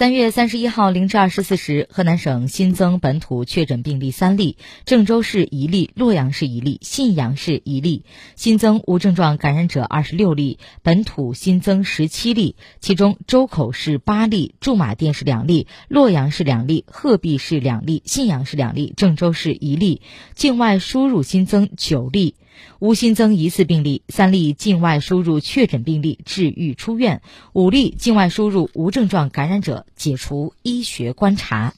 三月三十一号零至二十四时，河南省新增本土确诊病例三例，郑州市一例，洛阳市一例，信阳市一例。新增无症状感染者二十六例，本土新增十七例，其中周口市八例，驻马店市两例，洛阳市两例，鹤壁市两例，信阳市两例，郑州市一例。境外输入新增九例。无新增疑似病例，三例境外输入确诊病例治愈出院，五例境外输入无症状感染者解除医学观察。